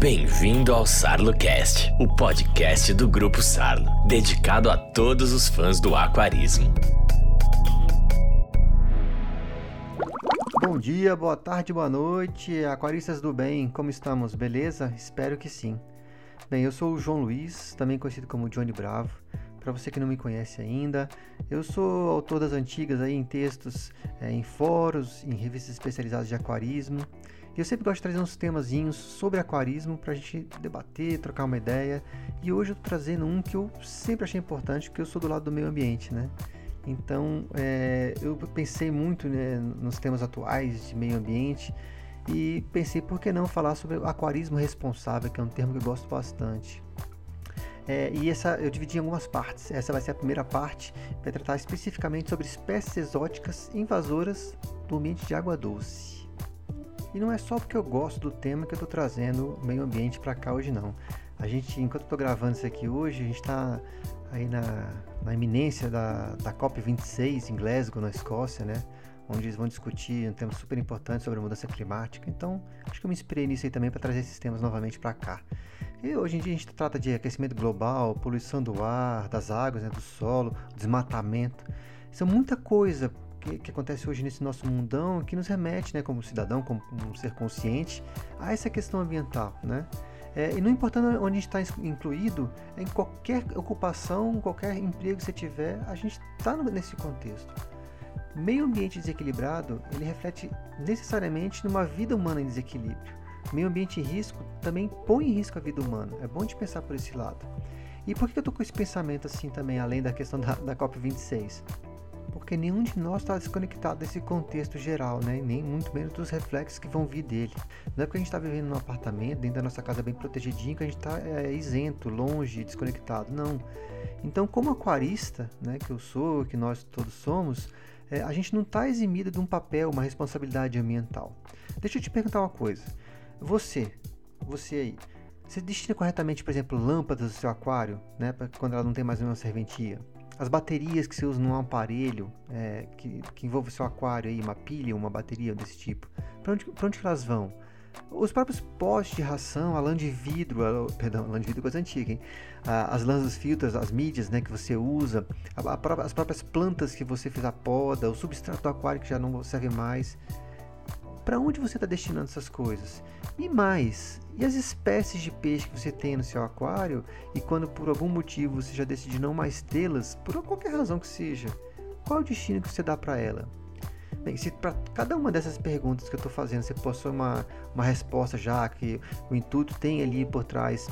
Bem-vindo ao SarloCast, o podcast do Grupo Sarlo, dedicado a todos os fãs do aquarismo. Bom dia, boa tarde, boa noite, aquaristas do bem, como estamos? Beleza? Espero que sim. Bem, eu sou o João Luiz, também conhecido como Johnny Bravo. Para você que não me conhece ainda, eu sou autor das antigas aí em textos, é, em fóruns, em revistas especializadas de aquarismo. E eu sempre gosto de trazer uns temazinhos sobre aquarismo para a gente debater, trocar uma ideia. E hoje eu estou trazendo um que eu sempre achei importante, porque eu sou do lado do meio ambiente, né? Então é, eu pensei muito né, nos temas atuais de meio ambiente e pensei por que não falar sobre aquarismo responsável, que é um termo que eu gosto bastante. É, e essa eu dividi em algumas partes. Essa vai ser a primeira parte, vai tratar especificamente sobre espécies exóticas invasoras do ambiente de água doce. E não é só porque eu gosto do tema que eu estou trazendo o meio ambiente para cá hoje não. A gente, enquanto estou gravando isso aqui hoje, a gente está aí na, na iminência da, da COP26 em Glasgow, na Escócia, né? Onde eles vão discutir um tema super importante sobre a mudança climática. Então, acho que eu me inspirei nisso aí também para trazer esses temas novamente para cá. E hoje em dia a gente trata de aquecimento global, poluição do ar, das águas, né, do solo, desmatamento. Isso é muita coisa que, que, acontece hoje nesse nosso mundão que nos remete, né, como cidadão, como um ser consciente, a essa questão ambiental, né? É, e não importando onde a gente está incluído, em qualquer ocupação, qualquer emprego que você tiver, a gente está nesse contexto. Meio ambiente desequilibrado, ele reflete necessariamente numa vida humana em desequilíbrio. Meio ambiente em risco também põe em risco a vida humana. É bom de pensar por esse lado. E por que eu estou com esse pensamento assim também, além da questão da, da COP26? Porque nenhum de nós está desconectado desse contexto geral, né? nem muito menos dos reflexos que vão vir dele. Não é porque a gente está vivendo num apartamento, dentro da nossa casa bem protegidinho, que a gente está é, isento, longe, desconectado. Não. Então, como aquarista, né, que eu sou, que nós todos somos, é, a gente não está eximido de um papel, uma responsabilidade ambiental. Deixa eu te perguntar uma coisa. Você, você aí, você destina corretamente, por exemplo, lâmpadas do seu aquário, né, quando ela não tem mais nenhuma serventia? As baterias que você usa num aparelho é, que, que envolve o seu aquário, aí, uma pilha, uma bateria desse tipo, para onde, elas vão? Os próprios postes de ração, a lã de vidro, a, perdão, lã de vidro é coisa antiga, hein? as lãs dos filtros, as mídias né, que você usa, a, a, as próprias plantas que você fez a poda, o substrato do aquário que já não serve mais. Para onde você está destinando essas coisas? E mais, e as espécies de peixe que você tem no seu aquário e quando por algum motivo você já decide não mais tê-las, por qualquer razão que seja, qual é o destino que você dá para ela? Bem, se para cada uma dessas perguntas que eu estou fazendo você possui uma, uma resposta já que o intuito tem ali por trás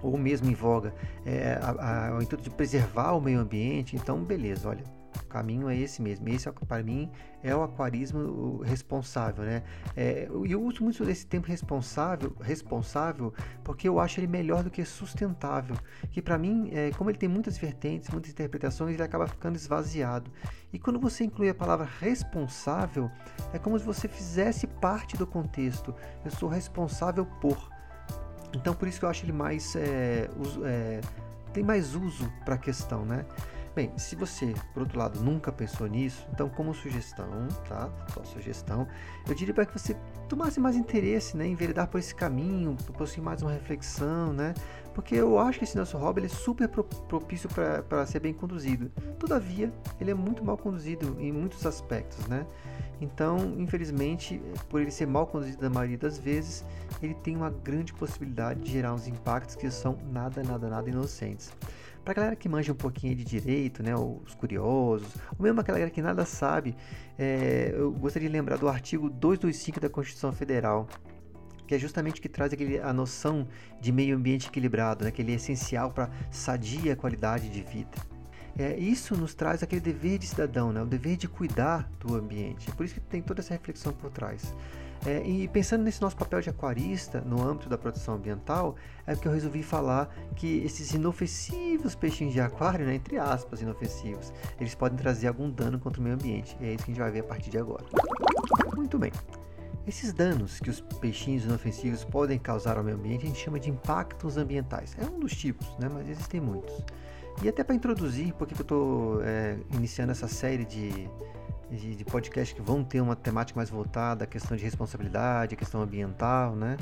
ou mesmo em voga é, a, a, o intuito de preservar o meio ambiente, então beleza, olha, o caminho é esse mesmo. Esse, para mim, é o aquarismo responsável, né? É, eu uso muito desse tempo responsável, responsável, porque eu acho ele melhor do que sustentável. Que para mim, é, como ele tem muitas vertentes, muitas interpretações, ele acaba ficando esvaziado. E quando você inclui a palavra responsável, é como se você fizesse parte do contexto. Eu sou responsável por. Então, por isso que eu acho ele mais é, uso, é, tem mais uso para a questão, né? Bem, se você, por outro lado, nunca pensou nisso, então como sugestão, tá? Só sugestão, eu diria para que você tomasse mais interesse, né, em enveredar por esse caminho, possuir mais uma reflexão, né? Porque eu acho que esse nosso hobby é super propício para ser bem conduzido. Todavia, ele é muito mal conduzido em muitos aspectos, né? Então, infelizmente, por ele ser mal conduzido na maioria das vezes, ele tem uma grande possibilidade de gerar uns impactos que são nada, nada, nada inocentes. Pra galera que manja um pouquinho de direito, né, os curiosos, ou mesmo aquela galera que nada sabe, é, eu gostaria de lembrar do artigo 225 da Constituição Federal, que é justamente que traz aquele, a noção de meio ambiente equilibrado, né, que ele é essencial para sadia qualidade de vida. É, isso nos traz aquele dever de cidadão, né, o dever de cuidar do ambiente. É por isso que tem toda essa reflexão por trás. É, e pensando nesse nosso papel de aquarista no âmbito da proteção ambiental, é que eu resolvi falar que esses inofensivos peixinhos de aquário, né, entre aspas, inofensivos, eles podem trazer algum dano contra o meio ambiente. E é isso que a gente vai ver a partir de agora. Muito bem. Esses danos que os peixinhos inofensivos podem causar ao meio ambiente a gente chama de impactos ambientais. É um dos tipos, né, mas existem muitos. E até para introduzir, porque eu estou é, iniciando essa série de de, de podcasts que vão ter uma temática mais voltada à questão de responsabilidade, à questão ambiental, né?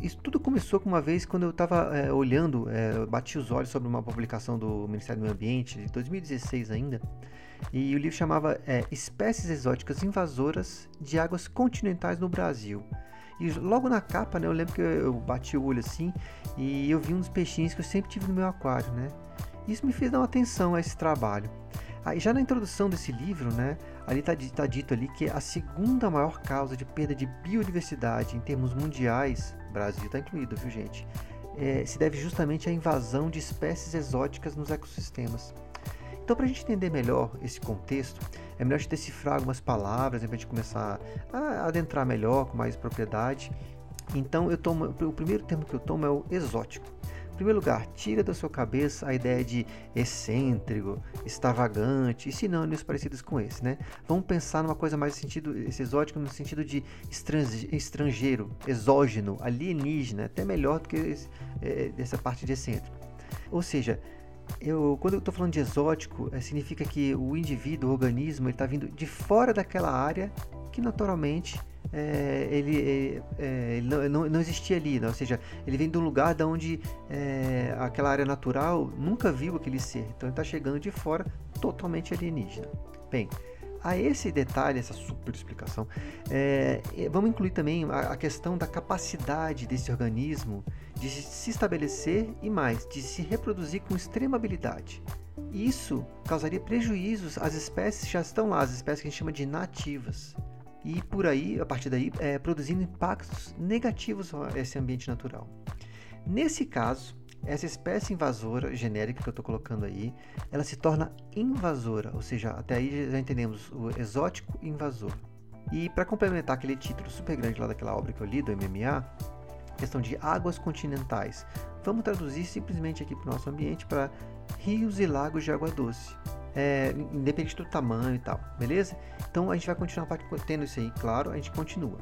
isso tudo começou com uma vez quando eu estava é, olhando, é, bati os olhos sobre uma publicação do Ministério do Meio Ambiente, de 2016 ainda, e o livro chamava é, Espécies Exóticas Invasoras de Águas Continentais no Brasil. E logo na capa, né, eu lembro que eu bati o olho assim e eu vi uns peixinhos que eu sempre tive no meu aquário, né? Isso me fez dar uma atenção a esse trabalho. Aí já na introdução desse livro, né, ali está tá dito ali que a segunda maior causa de perda de biodiversidade em termos mundiais, Brasil está incluído, viu gente, é, se deve justamente à invasão de espécies exóticas nos ecossistemas. Então, para a gente entender melhor esse contexto, é melhor a gente decifrar algumas palavras, para a gente começar a adentrar melhor, com mais propriedade. Então, eu tomo, o primeiro termo que eu tomo é o exótico. Primeiro lugar, tira da sua cabeça a ideia de excêntrico, extravagante e sinônimos parecidos com esse, né? Vamos pensar numa coisa mais sentido, esse exótico no sentido de estrangeiro, exógeno, alienígena, até melhor do que esse, é, essa parte de excêntrico. Ou seja, eu, quando eu estou falando de exótico, é, significa que o indivíduo, o organismo, está vindo de fora daquela área que naturalmente é, ele, é, ele não, não, existia ali, né? ou seja, ele vem de um lugar de onde é, aquela área natural nunca viu aquele ser, então ele está chegando de fora totalmente alienígena. Bem, a esse detalhe, essa super explicação, é, vamos incluir também a, a, questão da capacidade desse organismo de se estabelecer e mais, de se reproduzir com extrema habilidade. Isso causaria prejuízos às espécies que já estão lá, as espécies que a gente chama de nativas. E por aí, a partir daí, é, produzindo impactos negativos a esse ambiente natural. Nesse caso, essa espécie invasora genérica que eu estou colocando aí, ela se torna invasora, ou seja, até aí já entendemos o exótico invasor. E para complementar aquele título super grande lá daquela obra que eu li, do MMA, questão de águas continentais, vamos traduzir simplesmente aqui para o nosso ambiente para rios e lagos de água doce. É, independente do tamanho e tal, beleza? Então a gente vai continuar tendo isso aí, claro, a gente continua.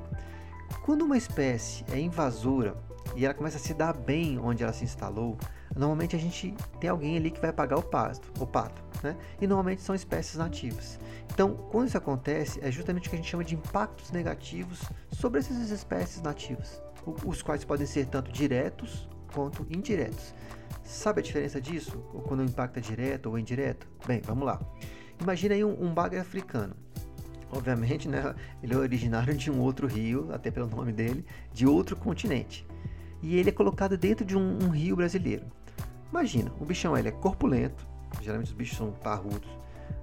Quando uma espécie é invasora, e ela começa a se dar bem onde ela se instalou, normalmente a gente tem alguém ali que vai pagar o pasto, o pato, né? E normalmente são espécies nativas. Então, quando isso acontece, é justamente o que a gente chama de impactos negativos sobre essas espécies nativas, os quais podem ser tanto diretos quanto indiretos. Sabe a diferença disso? Quando o impacto é direto ou indireto? Bem, vamos lá. Imagina aí um, um bagre africano. Obviamente, né, ele é originário de um outro rio, até pelo nome dele, de outro continente e ele é colocado dentro de um, um rio brasileiro. Imagina, o bichão ele é corpulento, geralmente os bichos são parrudos,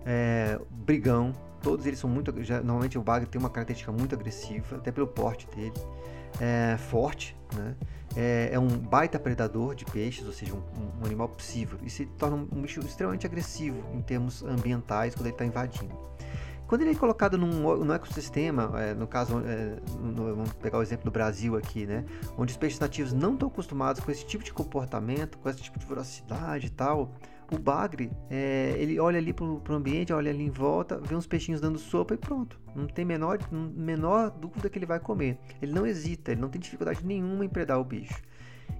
é, brigão, todos eles são muito. Normalmente o bagre tem uma característica muito agressiva, até pelo porte dele. É forte, né? É, é, um baita predador de peixes, ou seja, um, um animal possível, e se torna um, bicho extremamente agressivo em termos ambientais quando ele está invadindo. Quando ele é colocado num, num ecossistema, é, no caso, é, no, vamos pegar o exemplo do Brasil aqui, né? Onde os peixes nativos não estão acostumados com esse tipo de comportamento, com esse tipo de velocidade e tal, o bagre, é, ele olha ali para o ambiente, olha ali em volta, vê uns peixinhos dando sopa e pronto. Não tem menor, menor dúvida que ele vai comer. Ele não hesita, ele não tem dificuldade nenhuma em predar o bicho.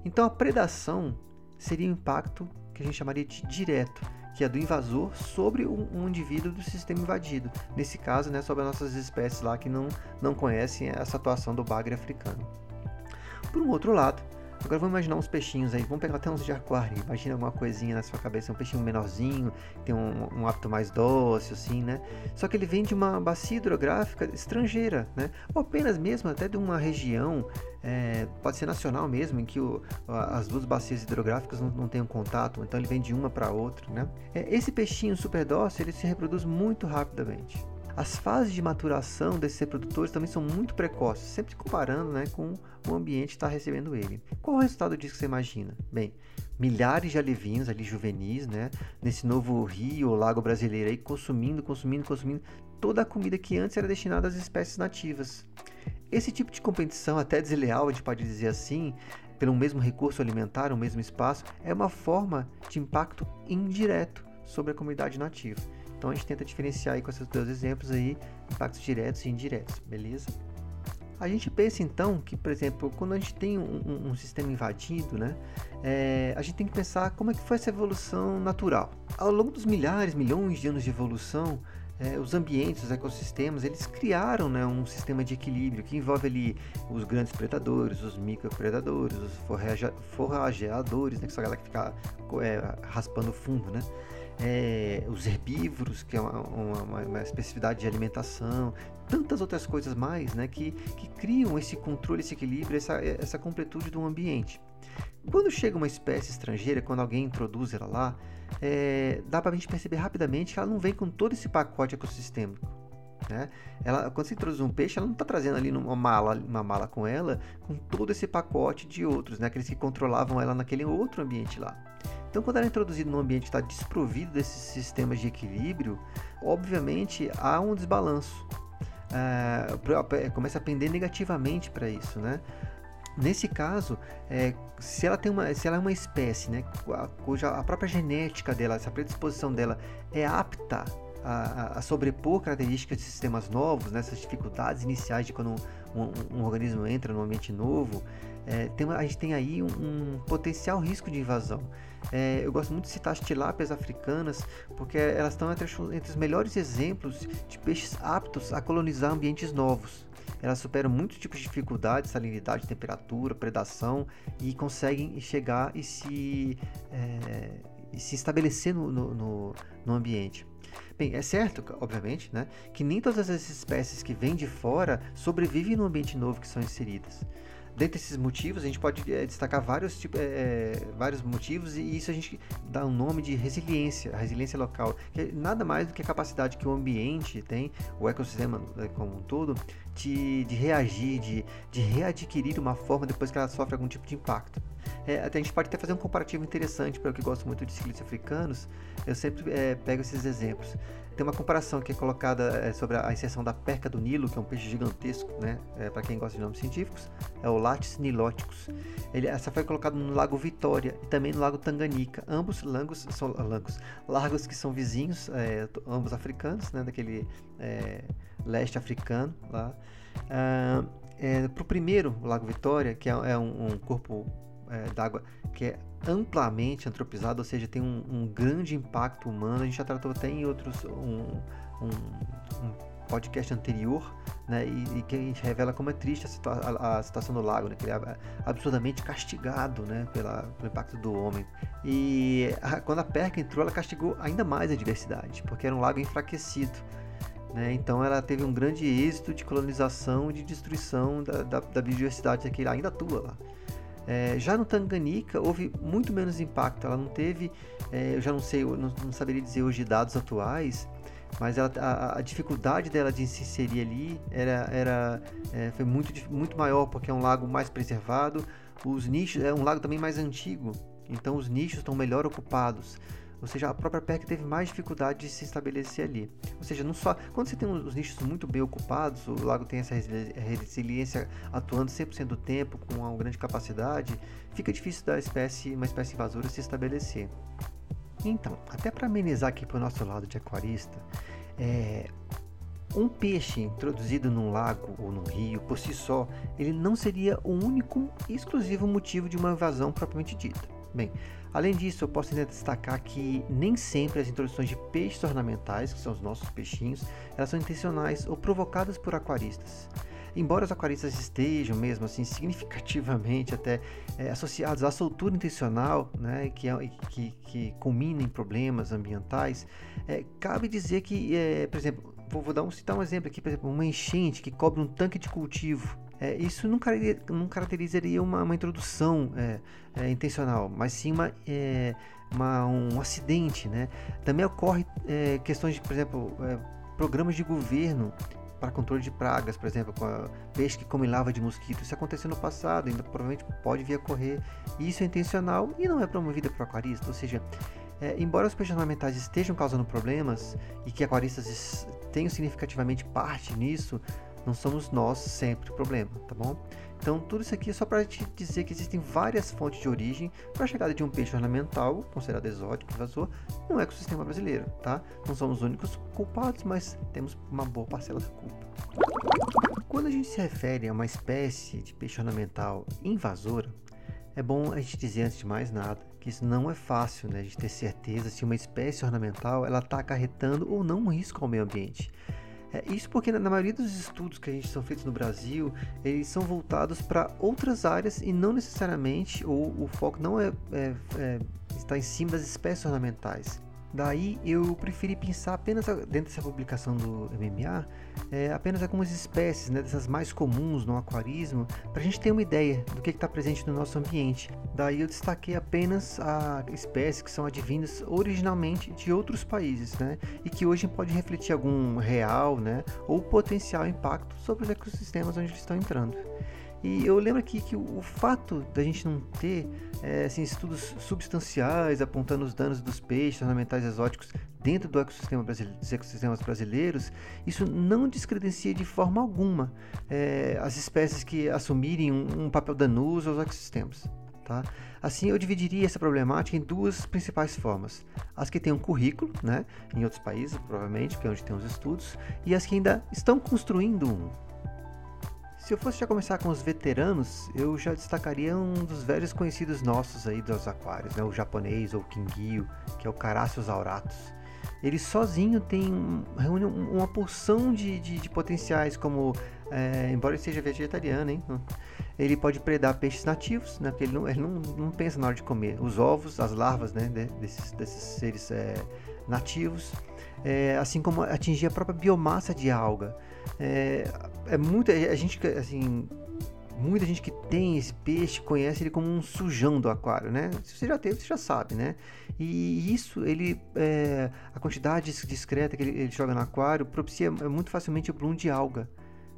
Então a predação seria um impacto que a gente chamaria de direto que é do invasor sobre um, um, indivíduo do sistema invadido. Nesse caso, né, sobre as nossas espécies lá que não, não conhecem essa atuação do bagre africano. Por um outro lado, Agora vamos imaginar uns peixinhos aí, vamos pegar até uns de aquário. Imagina alguma coisinha na sua cabeça, um peixinho menorzinho, tem um, um hábito mais doce, assim, né? Só que ele vem de uma bacia hidrográfica estrangeira, né? Ou apenas mesmo até de uma região, é, pode ser nacional mesmo, em que o, as duas bacias hidrográficas não, não tenham contato, então ele vem de uma para outra, né? É, esse peixinho super dócil, ele se reproduz muito rapidamente. As fases de maturação desses reprodutores também são muito precoces, sempre comparando né, com o ambiente que está recebendo ele. Qual o resultado disso que você imagina? Bem, milhares de alevinhos ali juvenis, né, nesse novo rio ou lago brasileiro aí, consumindo, consumindo, consumindo toda a comida que antes era destinada às espécies nativas. Esse tipo de competição, até desleal, a gente pode dizer assim, pelo mesmo recurso alimentar, o mesmo espaço, é uma forma de impacto indireto sobre a comunidade nativa. Então a gente tenta diferenciar aí com esses dois exemplos aí, impactos diretos e indiretos, beleza? A gente pensa então que, por exemplo, quando a gente tem um, um, sistema invadido, né, é, a gente tem que pensar como é que foi essa evolução natural. Ao longo dos milhares, milhões de anos de evolução, é, os ambientes, os ecossistemas, eles criaram né, um sistema de equilíbrio que envolve ali os grandes predadores, os micropredadores, os forrageadores, né, que são a galera que fica é, raspando fundo, né? É, os herbívoros, que é uma, uma, uma, especificidade de alimentação, tantas outras coisas mais né, que, que criam esse controle, esse equilíbrio, essa, essa completude do ambiente. Quando chega uma espécie estrangeira, quando alguém introduz ela lá, é, dá para a gente perceber rapidamente que ela não vem com todo esse pacote ecossistêmico. Né? Ela, quando você introduz um peixe, ela não está trazendo ali uma mala, uma mala com ela, com todo esse pacote de outros, né? aqueles que controlavam ela naquele outro ambiente lá. Então, quando ela é introduzida num ambiente que está desprovido desses sistemas de equilíbrio, obviamente há um desbalanço. É, começa a pender negativamente para isso, né? Nesse caso, é, se ela tem uma, se ela é uma espécie, né, cuja a própria genética dela, essa predisposição dela é apta a, a, sobrepor características de sistemas novos, né, dificuldades iniciais de quando um, um, um organismo entra num ambiente novo, é, tem, a gente tem aí um, um potencial risco de invasão. É, eu gosto muito de citar as tilápias africanas, porque elas estão entre, entre os melhores exemplos de peixes aptos a colonizar ambientes novos. Elas superam muitos tipos de dificuldades, salinidade, temperatura, predação e conseguem chegar e se, é, e se estabelecer no, no, no ambiente. Bem, é certo, obviamente, né, que nem todas as espécies que vêm de fora sobrevivem no ambiente novo que são inseridas. Dentre esses motivos, a gente pode é, destacar vários, tipo, é, vários motivos e isso a gente dá um nome de resiliência, a resiliência local, que é nada mais do que a capacidade que o ambiente tem, o ecossistema né, como um todo, de, de reagir, de, de readquirir uma forma depois que ela sofre algum tipo de impacto. É, até a gente pode até fazer um comparativo interessante para eu que gosto muito de ciclistas africanos. Eu sempre é, pego esses exemplos. Tem uma comparação que é colocada é, sobre a inserção da perca do Nilo, que é um peixe gigantesco, né? É, para quem gosta de nomes científicos, é o Latis niloticus. Ele, essa foi colocada no Lago Vitória e também no Lago Tanganica. Ambos lagos são lagos, lagos que são vizinhos, é, ambos africanos, né? Daquele é, leste africano lá. Ah, é, para o primeiro, o Lago Vitória, que é, é um, um corpo é, d'água que é amplamente antropizado, ou seja, tem um, um, grande impacto humano. A gente já tratou até em outros um, um, um podcast anterior, né, e, e, que a gente revela como é triste a, situa a, a situação do lago, né, que ele é absurdamente castigado, né, pela, pelo impacto do homem. E a, quando a perca entrou, ela castigou ainda mais a diversidade, porque era um lago enfraquecido. Né, então ela teve um grande êxito de colonização e de destruição da, da, da biodiversidade que ainda atua lá. É, já no Tanganica houve muito menos impacto, ela não teve, é, eu já não sei, eu não, não, saberia dizer hoje dados atuais, mas ela, a, a, dificuldade dela de se inserir ali era, era é, foi muito, muito maior porque é um lago mais preservado, os nichos é um lago também mais antigo, então os nichos estão melhor ocupados. Ou seja, a própria PEC teve mais dificuldade de se estabelecer ali. Ou seja, não só quando você tem os nichos muito bem ocupados, o lago tem essa resiliência atuando 100% do tempo com uma grande capacidade, fica difícil da espécie, uma espécie invasora se estabelecer. Então, até para amenizar aqui para o nosso lado de aquarista, é, um peixe introduzido num lago ou num rio, por si só, ele não seria o único e exclusivo motivo de uma invasão propriamente dita. Bem, Além disso, eu posso ainda destacar que nem sempre as introduções de peixes ornamentais, que são os nossos peixinhos, elas são intencionais ou provocadas por aquaristas. Embora os aquaristas estejam mesmo assim significativamente até é, associados à soltura intencional, né, que, é, que, que culmina em problemas ambientais, é, cabe dizer que, é, por exemplo, vou, vou dar um, citar um exemplo aqui, por exemplo, uma enchente que cobre um tanque de cultivo é, isso não, não, caracterizaria uma, uma introdução é, é, intencional, mas sim uma, é, uma, um acidente. Né? Também ocorre é, questões de, por exemplo, é, programas de governo para controle de pragas, por exemplo, com a peixe que come lava de mosquito. Isso aconteceu no passado, ainda provavelmente pode vir a ocorrer. Isso é intencional e não é promovido por aquarista, ou seja, é, embora os peixes ornamentais estejam causando problemas e que aquaristas tenham significativamente parte nisso, não somos nós sempre o problema, tá bom? Então, tudo isso aqui é só para te dizer que existem várias fontes de origem para a chegada de um peixe ornamental, considerado exótico, invasor, no ecossistema brasileiro, tá? Não somos os únicos culpados, mas temos uma boa parcela da culpa. Quando a gente se refere a uma espécie de peixe ornamental invasora, é bom a gente dizer antes de mais nada que isso não é fácil, né, de ter certeza se uma espécie ornamental ela está acarretando ou não um risco ao meio ambiente. É, isso porque na, maioria dos estudos que a gente são feitos no Brasil, eles são voltados para outras áreas e não necessariamente, ou o foco não é, é, é está em cima das espécies ornamentais. Daí eu preferi pensar apenas dentro dessa publicação do MMA, é, apenas algumas espécies, né, dessas mais comuns no aquarismo, para a gente ter uma ideia do que está presente no nosso ambiente. Daí eu destaquei apenas a espécies que são advindas originalmente de outros países, né, e que hoje pode refletir algum real, né, ou potencial impacto sobre os ecossistemas onde eles estão entrando. E eu lembro aqui que o, fato da gente não ter é, assim, estudos substanciais apontando os danos dos peixes ornamentais exóticos dentro do ecossistema brasileiro, dos ecossistemas brasileiros, isso não descredencia de forma alguma é, as espécies que assumirem um, um papel danoso aos ecossistemas. Tá? Assim, eu dividiria essa problemática em duas principais formas: as que têm um currículo, né, em outros países, provavelmente, que é onde tem os estudos, e as que ainda estão construindo um. Se eu fosse já começar com os veteranos, eu já destacaria um dos velhos conhecidos nossos aí dos aquários, né? o japonês ou Kingyo, que é o Carassius auratus. Ele sozinho tem reúne uma porção de, de, de potenciais, como é, embora ele seja vegetariano, hein? ele pode predar peixes nativos, né? Porque ele não, ele não, não pensa na hora de comer os ovos, as larvas, né? desses, desses seres é, nativos, é, assim como atingir a própria biomassa de alga. É, é muita a gente assim muita gente que tem esse peixe conhece ele como um sujão do aquário, né? Se você já teve, você já sabe, né? E isso, ele, é, a quantidade discreta que ele, ele, joga no aquário propicia muito facilmente o bloom de alga.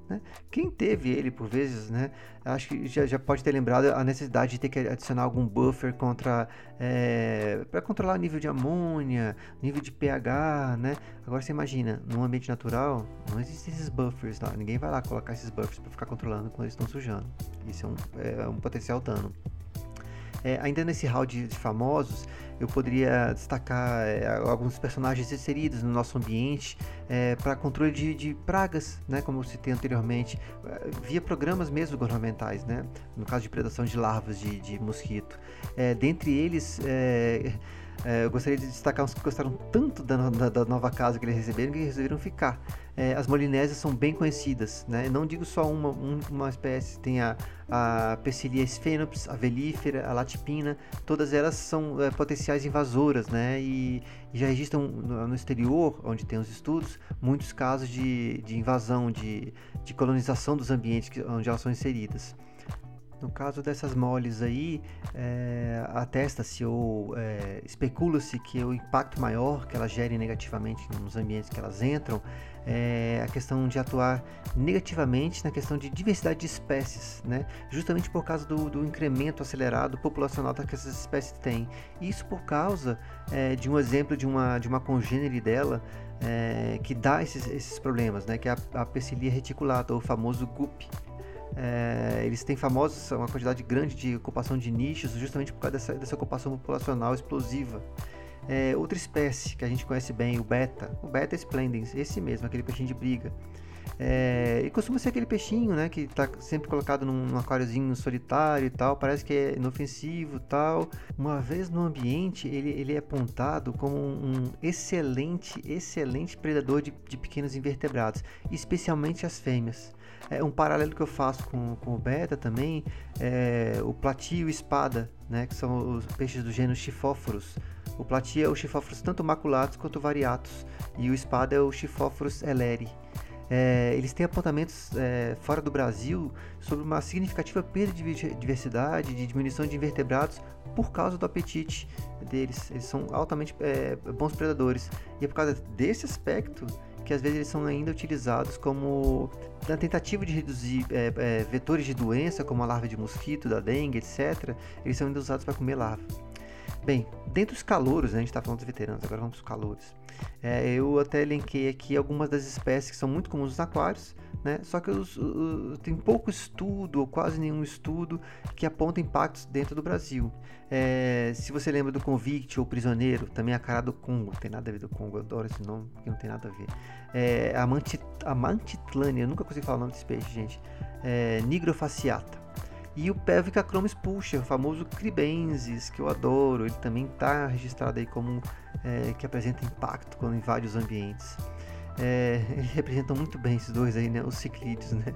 Né? Quem teve ele por vezes, né, acho que já, já, pode ter lembrado a necessidade de ter que adicionar algum buffer contra é, para controlar o nível de amônia, nível de pH, né? Agora você imagina, num ambiente natural não existem esses buffers, não. ninguém vai lá colocar esses buffers para ficar controlando quando eles estão sujando. Isso é um, é um potencial dano. É, ainda nesse hall de, famosos, eu poderia destacar é, alguns personagens inseridos no nosso ambiente é, para controle de, de, pragas, né, como eu citei anteriormente, é, via programas mesmo governamentais, né, no caso de predação de larvas de, de mosquito. É, dentre eles, é, eu gostaria de destacar uns que gostaram tanto da, da, da, nova casa que eles receberam que resolveram ficar. É, as molinésias são bem conhecidas, né? Não digo só uma, um, uma espécie, tem a, a Pecilia sphenops, a velífera, a latipina, todas elas são é, potenciais invasoras, né? E, e já registram no, no, exterior, onde tem os estudos, muitos casos de, de invasão, de, de colonização dos ambientes que, onde elas são inseridas. No caso dessas moles aí, é, atesta-se ou é, especula-se que o impacto maior que elas gerem negativamente nos ambientes que elas entram é a questão de atuar negativamente na questão de diversidade de espécies, né? justamente por causa do, do incremento acelerado populacional que essas espécies têm. Isso por causa é, de um exemplo de uma, de uma congênere dela é, que dá esses, esses problemas, né? que é a, a Pecilia reticulata, ou famoso GUP. É, eles têm famosos uma quantidade grande de ocupação de nichos justamente por causa dessa, dessa ocupação populacional explosiva. É, outra espécie que a gente conhece bem, o beta, o beta splendens, esse mesmo, aquele peixinho de briga. É, e costuma ser aquele peixinho, né, que está sempre colocado num, num aquáriozinho solitário e tal, parece que é inofensivo tal. Uma vez no ambiente, ele, ele é apontado como um excelente, excelente predador de, de pequenos invertebrados, especialmente as fêmeas. É, um paralelo que eu faço com, com o beta também é o platio e o espada, né, que são os peixes do gênero Chifóforos. O platio é o Chifóforos tanto maculatus quanto variatus, e o espada é o Chifóforos eleri. É, eles têm apontamentos é, fora do Brasil sobre uma significativa perda de diversidade, de diminuição de invertebrados por causa do apetite deles. Eles são altamente é, bons predadores. E é por causa desse aspecto que às vezes eles são ainda utilizados como na tentativa de reduzir é, é, vetores de doença, como a larva de mosquito, da dengue, etc. Eles são ainda usados para comer larva. Bem, dentro dos calouros, né, a gente está falando dos veteranos, agora vamos para os calouros. É, eu até elenquei aqui algumas das espécies que são muito comuns nos aquários, né? Só que os, tem pouco estudo, ou quase nenhum estudo, que aponta impactos dentro do Brasil. É, se você lembra do convict ou prisioneiro, também a cara do Congo, tem nada a ver do Congo, eu adoro esse nome, porque não tem nada a ver. É, a, mantit, a mantitlânia, eu nunca consegui falar o nome desse peixe, gente. É, nigrofaciata. E o Pelvica Chromis Pusher, o famoso Cribensis, que eu adoro, ele também está registrado aí como é, que apresenta impacto quando invade os ambientes. É, representam muito bem esses dois aí, né? Os ciclídeos, né?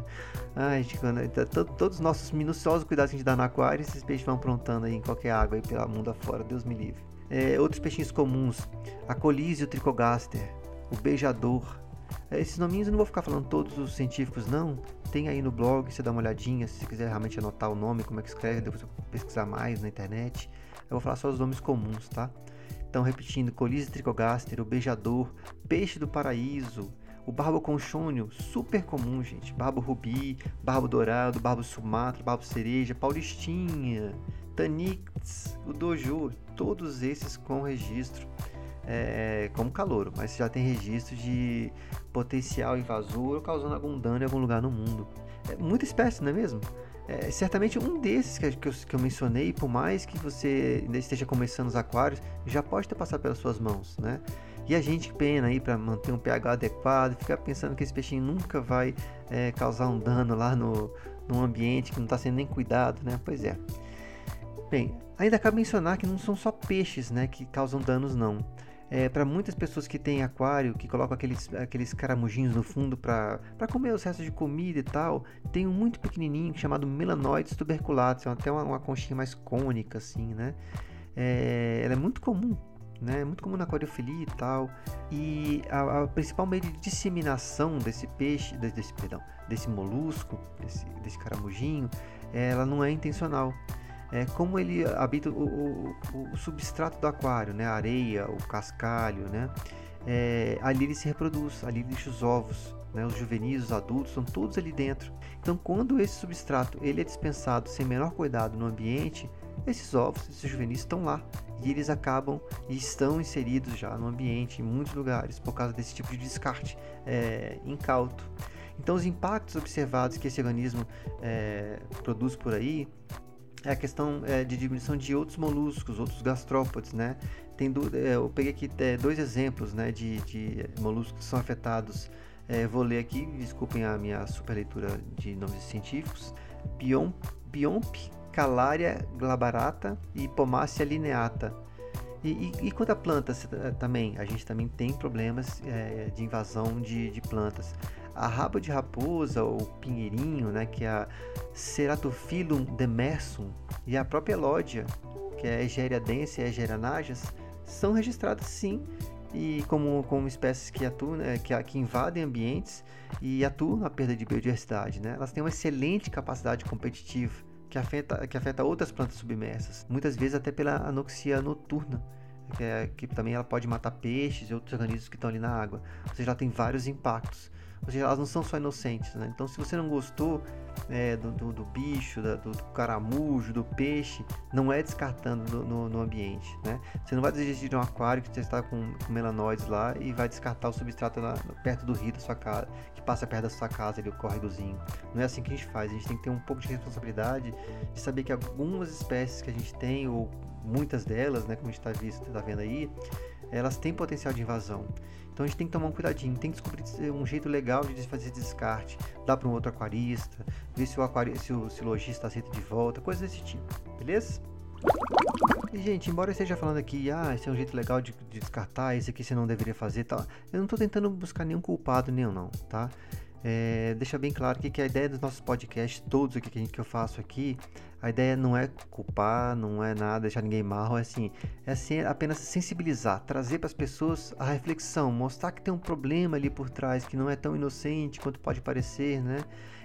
Ai, gente, quando, tá, todos os nossos minuciosos cuidados que a gente dá no aquário, esses peixes vão aprontando aí em qualquer água aí pelo mundo afora, Deus me livre. É, outros peixinhos comuns, a colísio tricogaster, o beijador. É, esses nominhos eu não vou ficar falando todos os científicos, não. Tem aí no blog, você dá uma olhadinha, se você quiser realmente anotar o nome, como é que escreve, depois pesquisar mais na internet. Eu vou falar só os nomes comuns, tá? Então, repetindo, Colise o beijador, peixe do paraíso, o barbo conchônio, super comum, gente. Barbo rubi, barbo dourado, barbo sumatra, barbo cereja, paulistinha, tanix, o dojo, todos esses com registro é, como calouro, mas já tem registro de potencial invasor causando algum dano em algum lugar no mundo. É muita espécie, não é mesmo? É, certamente um desses que, que, eu, que, eu, mencionei, por mais que você ainda esteja começando os aquários, já pode ter passado pelas suas mãos, né? E a gente pena aí para manter um pH adequado, ficar pensando que esse peixinho nunca vai é, causar um dano lá no, no ambiente que não está sendo nem cuidado, né? Pois é. Bem, ainda cabe mencionar que não são só peixes, né, que causam danos não. É, para muitas pessoas que têm aquário, que colocam aqueles, aqueles caramujinhos no fundo para comer os restos de comida e tal, tem um muito pequenininho chamado Melanoides tuberculatus, é até uma, uma conchinha mais cônica assim, né? É, ela é muito comum, né? É muito comum na aquariofilia e tal. E a, a, principal meio de disseminação desse peixe, desse, perdão, desse molusco, desse, desse caramujinho, ela não é intencional é, como ele habita o, o, o, substrato do aquário, né? a areia, o cascalho, né? É, ali ele se reproduz, ali ele deixa os ovos, né? os juvenis, os adultos, são todos ali dentro. Então, quando esse substrato ele é dispensado sem menor cuidado no ambiente, esses ovos, esses juvenis estão lá e eles acabam e estão inseridos já no ambiente em muitos lugares por causa desse tipo de descarte é, incauto. Então, os impactos observados que esse organismo é, produz por aí é a questão é, de diminuição de outros moluscos, outros gastrópodes, né? Tem do, é, eu peguei aqui é, dois exemplos, né, de, de moluscos que são afetados. É, vou ler aqui, desculpem a minha super leitura de nomes científicos. Biomp, Biomp Calaria glabarata e Pomácia lineata. E, e, e, quanto a plantas eh, também, a gente também tem problemas é, de invasão de, de plantas a raba de raposa ou pinheirinho, né, que é a Ceratophyllum demersum, e a própria Elódia, que é a Egeria densa e a Egeria najas, são registradas sim e como, como espécies que atuam, né, que, que invadem ambientes e atuam na perda de biodiversidade. Né? Elas têm uma excelente capacidade competitiva que afeta, que afeta outras plantas submersas, muitas vezes até pela anoxia noturna, que, é, que também ela pode matar peixes e outros organismos que estão ali na água. Ou seja, ela tem vários impactos. Ou seja, elas não são só inocentes, né? Então, se você não gostou é, do, do, do, bicho, da, do, do, caramujo, do peixe, não é descartando no, no, no, ambiente, né? Você não vai desistir de um aquário que está com, com melanoides lá e vai descartar o substrato lá, perto do rio da sua casa, que passa perto da sua casa, ali, o córregozinho. Não é assim que a gente faz. A gente tem que ter um pouco de responsabilidade de saber que algumas espécies que a gente tem, ou muitas delas, né, como a gente está tá vendo aí, elas têm potencial de invasão. Então a gente tem que tomar um cuidadinho, tem que descobrir um jeito legal de fazer descarte, dar para um outro aquarista, ver se o, aquari se o silogista aceita de volta, coisas desse tipo, beleza? E, gente, embora eu esteja falando aqui, ah, esse é um jeito legal de, de descartar, esse aqui você não deveria fazer tal, eu não estou tentando buscar nenhum culpado, nenhum não, tá? É, deixa bem claro que, que a ideia dos nossos podcasts, todos aqui que, que eu faço aqui, a ideia não é culpar, não é nada, deixar ninguém mal, é assim, é assim, apenas sensibilizar, trazer para as pessoas a reflexão, mostrar que tem um problema ali por trás, que não é tão inocente quanto pode parecer, né?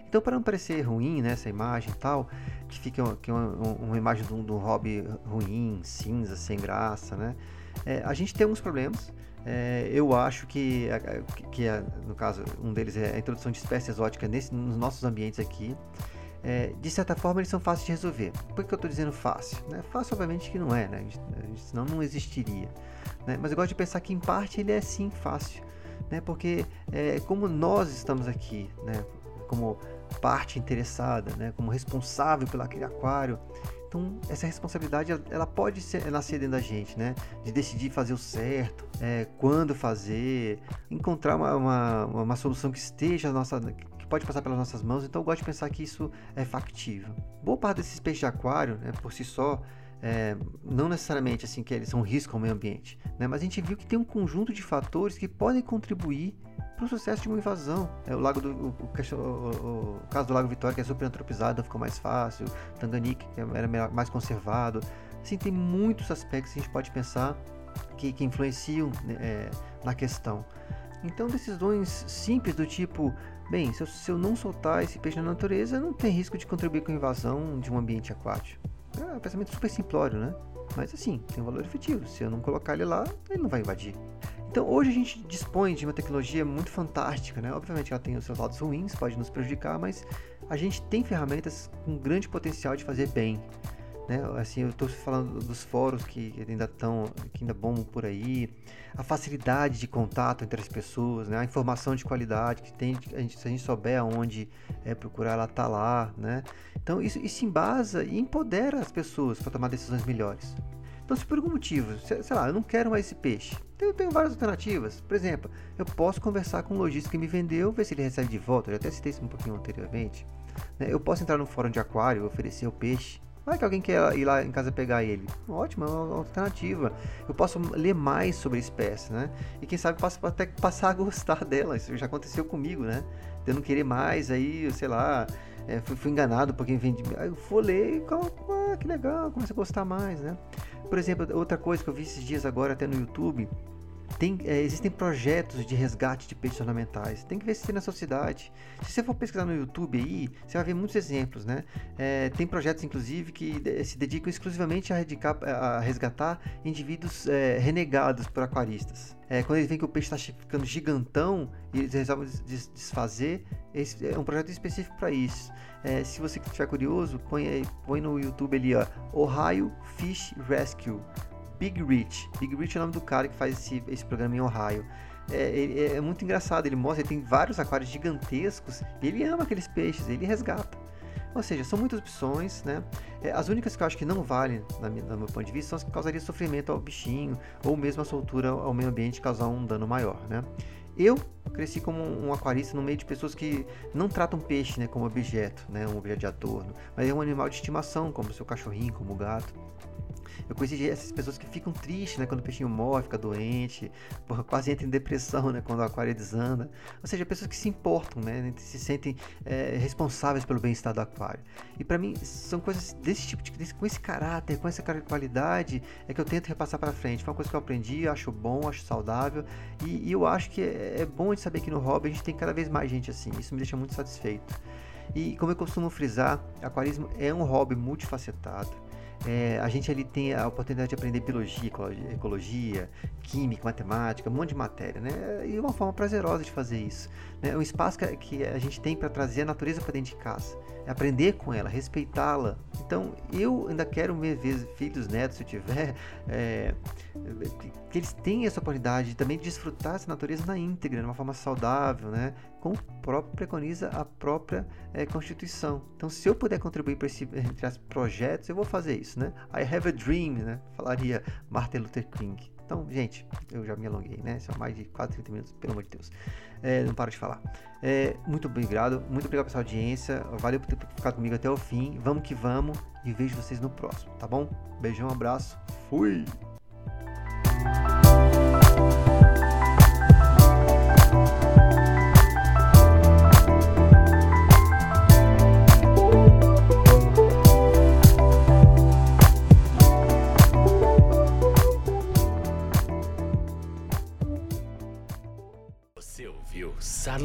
Então, para não parecer ruim, né, essa imagem e tal, que fica que é uma, uma, imagem de um, de um hobby ruim, cinza, sem graça, né? É, a gente tem alguns problemas, é, eu acho que, que é, no caso, um deles é a introdução de espécies exóticas nesse, nos nossos ambientes aqui. É, de certa forma, eles são fáceis de resolver. Por que eu estou dizendo fácil? Né? Fácil, obviamente, que não é, né? senão não existiria. Né? Mas eu gosto de pensar que, em parte, ele é sim fácil. Né? Porque, é, como nós estamos aqui, né? como parte interessada, né? como responsável pelo aquele aquário, então, essa responsabilidade ela pode ser, nascer dentro da gente, né? De decidir fazer o certo, é, quando fazer, encontrar uma, uma, uma, solução que esteja nossa, que pode passar pelas nossas mãos, então eu gosto de pensar que isso é factível. Boa parte desses peixes de aquário, né, por si só, é, não necessariamente assim que eles são um risco ao meio ambiente, né, mas a gente viu que tem um conjunto de fatores que podem contribuir para o sucesso de uma invasão. É, o, lago do, o, o, o, caso do Lago Vitória, que é super antropizado, ficou mais fácil, Tanganique, que era mais conservado. Assim, tem muitos aspectos que a gente pode pensar que, que influenciam né, é, na questão. Então, decisões simples do tipo, bem, se eu, se eu, não soltar esse peixe na natureza, não tem risco de contribuir com a invasão de um ambiente aquático. É um pensamento super simplório, né? Mas assim, tem um valor efetivo. Se eu não colocar ele lá, ele não vai invadir. Então, hoje a gente dispõe de uma tecnologia muito fantástica, né? Obviamente ela tem os seus lados ruins, pode nos prejudicar, mas a gente tem ferramentas com grande potencial de fazer bem. Né? Assim, eu estou falando dos fóruns que ainda estão, que ainda bombam por aí, a facilidade de contato entre as pessoas, né? a informação de qualidade que tem, a gente, se a gente souber aonde é, procurar, ela está lá, né? Então isso, isso embasa e empodera as pessoas para tomar decisões melhores. Então, se por algum motivo, sei lá, eu não quero mais esse peixe, eu tenho várias alternativas. Por exemplo, eu posso conversar com o lojista que me vendeu, ver se ele recebe de volta. Eu já até citei isso um pouquinho anteriormente. Né? Eu posso entrar no fórum de aquário, oferecer o peixe Vai que alguém quer ir lá em casa pegar ele. Ótimo, é alternativa. Eu posso ler mais sobre a espécie, né? E quem sabe posso até passar a gostar dela. Isso já aconteceu comigo, né? De eu não querer mais, aí, sei lá, é, fui, fui, enganado por quem vende. Aí eu e, ah, que legal, comecei a gostar mais, né? Por exemplo, outra coisa que eu vi esses dias agora até no YouTube tem, é, existem projetos de resgate de peixes ornamentais. Tem que ver se tem na sua cidade. Se você for pesquisar no YouTube aí, você vai ver muitos exemplos, né? É, tem projetos, inclusive, que se dedicam exclusivamente a, dedicar, a resgatar indivíduos é, renegados por aquaristas. Quando eles veem que o peixe está ficando gigantão e eles resolvem desfazer, é um projeto específico para isso. Se você estiver curioso, põe, põe no YouTube ali, ó, Ohio Fish Rescue. Big Rich. Big Rich é o nome do cara que faz esse, esse programa em Ohio. É, é, é, muito engraçado, ele mostra, ele tem vários aquários gigantescos ele ama aqueles peixes, ele resgata. Ou seja, são muitas opções, né? É, as únicas que eu acho que não valem, na minha, no meu ponto de vista, são as que causariam sofrimento ao bichinho ou mesmo a soltura ao meio ambiente causar um dano maior, né? Eu cresci como um aquarista no meio de pessoas que não tratam peixe né, como objeto, né, um objeto de adorno, mas é um animal de estimação, como seu cachorrinho, como o gato. Eu conheci essas pessoas que ficam tristes, né? Quando o peixinho morre, fica doente, porra, quase entra em depressão, né? Quando o aquário desanda. Ou seja, pessoas que se importam, né? Se sentem é, responsáveis pelo bem-estar do aquário. E para mim, são coisas desse tipo, de, desse, com esse caráter, com essa qualidade, é que eu tento repassar para frente. Foi uma coisa que eu aprendi, acho bom, acho saudável. E, e eu acho que é, é bom de saber que no hobby a gente tem cada vez mais gente assim. Isso me deixa muito satisfeito. E como eu costumo frisar, aquarismo é um hobby multifacetado é, a gente ali tem a oportunidade de aprender biologia, ecologia, química, matemática, um monte de matéria, né? E uma forma prazerosa de fazer isso. É um espaço que a gente tem para trazer a natureza para dentro de casa, é aprender com ela, respeitá-la. Então, eu ainda quero ver filhos, netos, se eu tiver, é, que eles tenham essa oportunidade também de desfrutar essa natureza na íntegra, de uma forma saudável, né? Como próprio preconiza a própria é, Constituição. Então, se eu puder contribuir para esse entre as projetos, eu vou fazer isso, né? I have a dream, né? Falaria Martin Luther King. Então, gente, eu já me alonguei, né? São mais de 4, 30 minutos, pelo amor de Deus. É, não paro de falar. É, muito obrigado, muito obrigado pela audiência. Valeu por ter ficado comigo até o fim. Vamos que vamos e vejo vocês no próximo, tá bom? Beijão, abraço, fui!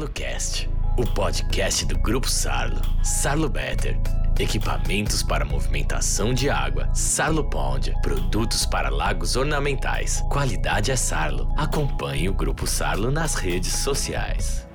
SarloCast, o podcast do Grupo Sarlo. Sarlo Better. Equipamentos para movimentação de água. Sarlo Pond. Produtos para lagos ornamentais. Qualidade é Sarlo. Acompanhe o Grupo Sarlo nas redes sociais.